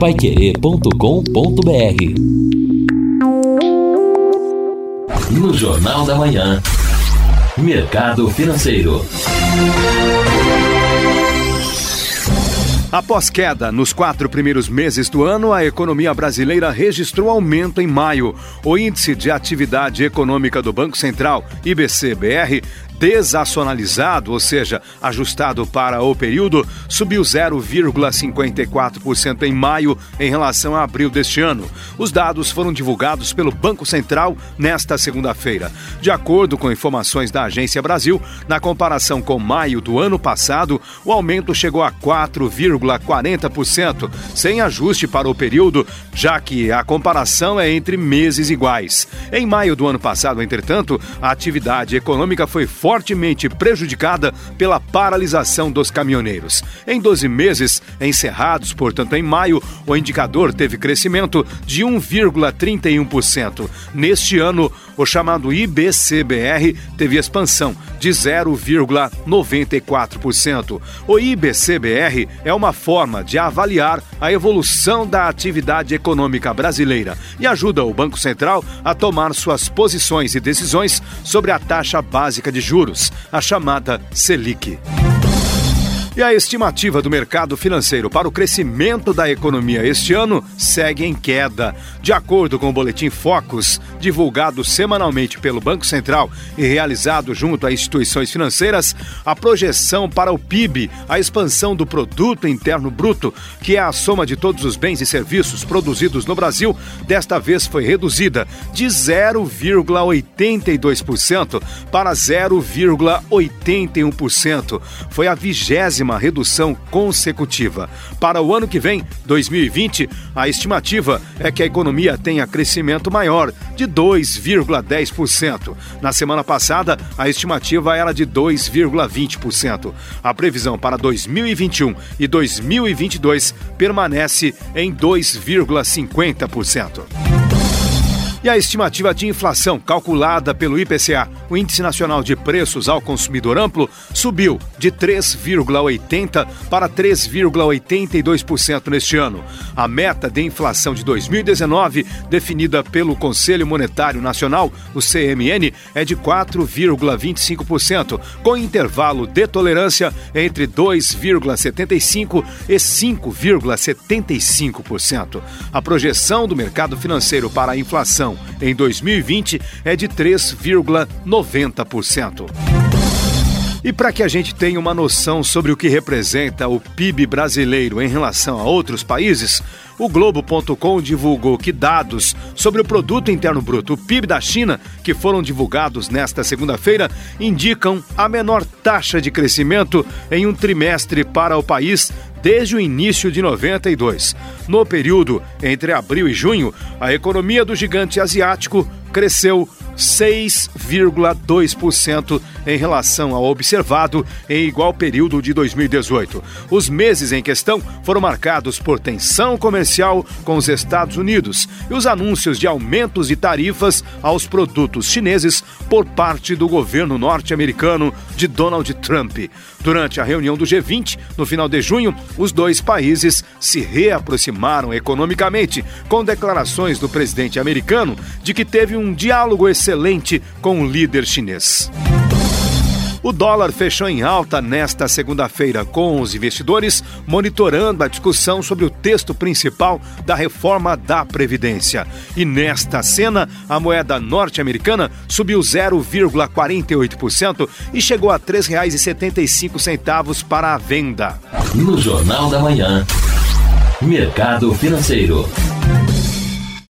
paiquerê.com.br No Jornal da Manhã, Mercado Financeiro. Após queda nos quatro primeiros meses do ano, a economia brasileira registrou aumento em maio. O índice de atividade econômica do Banco Central, IBC-BR, desacionalizado, ou seja, ajustado para o período, subiu 0,54% em maio em relação a abril deste ano. Os dados foram divulgados pelo Banco Central nesta segunda-feira. De acordo com informações da Agência Brasil, na comparação com maio do ano passado, o aumento chegou a 4,40%, sem ajuste para o período, já que a comparação é entre meses iguais. Em maio do ano passado, entretanto, a atividade econômica foi forte fortemente prejudicada pela paralisação dos caminhoneiros. Em 12 meses encerrados, portanto, em maio, o indicador teve crescimento de 1,31%. Neste ano, o chamado IBCBR teve expansão de 0,94%. O IBCBR é uma forma de avaliar a evolução da atividade econômica brasileira e ajuda o Banco Central a tomar suas posições e decisões sobre a taxa básica de juros, a chamada Selic. E a estimativa do mercado financeiro para o crescimento da economia este ano segue em queda. De acordo com o boletim Focus, divulgado semanalmente pelo Banco Central e realizado junto a instituições financeiras, a projeção para o PIB, a expansão do produto interno bruto, que é a soma de todos os bens e serviços produzidos no Brasil, desta vez foi reduzida de 0,82% para 0,81%. Foi a vigésima décima redução consecutiva. Para o ano que vem, 2020, a estimativa é que a economia tenha crescimento maior, de 2,10%. Na semana passada, a estimativa era de 2,20%. A previsão para 2021 e 2022 permanece em 2,50%. E a estimativa de inflação calculada pelo IPCA, o Índice Nacional de Preços ao Consumidor Amplo, subiu de 3,80% para 3,82% neste ano. A meta de inflação de 2019, definida pelo Conselho Monetário Nacional, o CMN, é de 4,25%, com intervalo de tolerância entre 2,75% e 5,75%. A projeção do mercado financeiro para a inflação inflação em 2020 é de 3,90%. E para que a gente tenha uma noção sobre o que representa o PIB brasileiro em relação a outros países, o Globo.com divulgou que dados sobre o Produto Interno Bruto, o PIB da China, que foram divulgados nesta segunda-feira, indicam a menor taxa de crescimento em um trimestre para o país desde o início de 92. No período entre abril e junho, a economia do gigante asiático cresceu 6,2% em relação ao observado em igual período de 2018. Os meses em questão foram marcados por tensão comercial com os Estados Unidos e os anúncios de aumentos de tarifas aos produtos chineses por parte do governo norte-americano de Donald Trump. Durante a reunião do G20, no final de junho, os dois países se reaproximaram economicamente, com declarações do presidente americano de que teve um diálogo excelente com o líder chinês. O dólar fechou em alta nesta segunda-feira, com os investidores monitorando a discussão sobre o texto principal da reforma da Previdência. E nesta cena, a moeda norte-americana subiu 0,48% e chegou a R$ 3,75 para a venda. No Jornal da Manhã, Mercado Financeiro.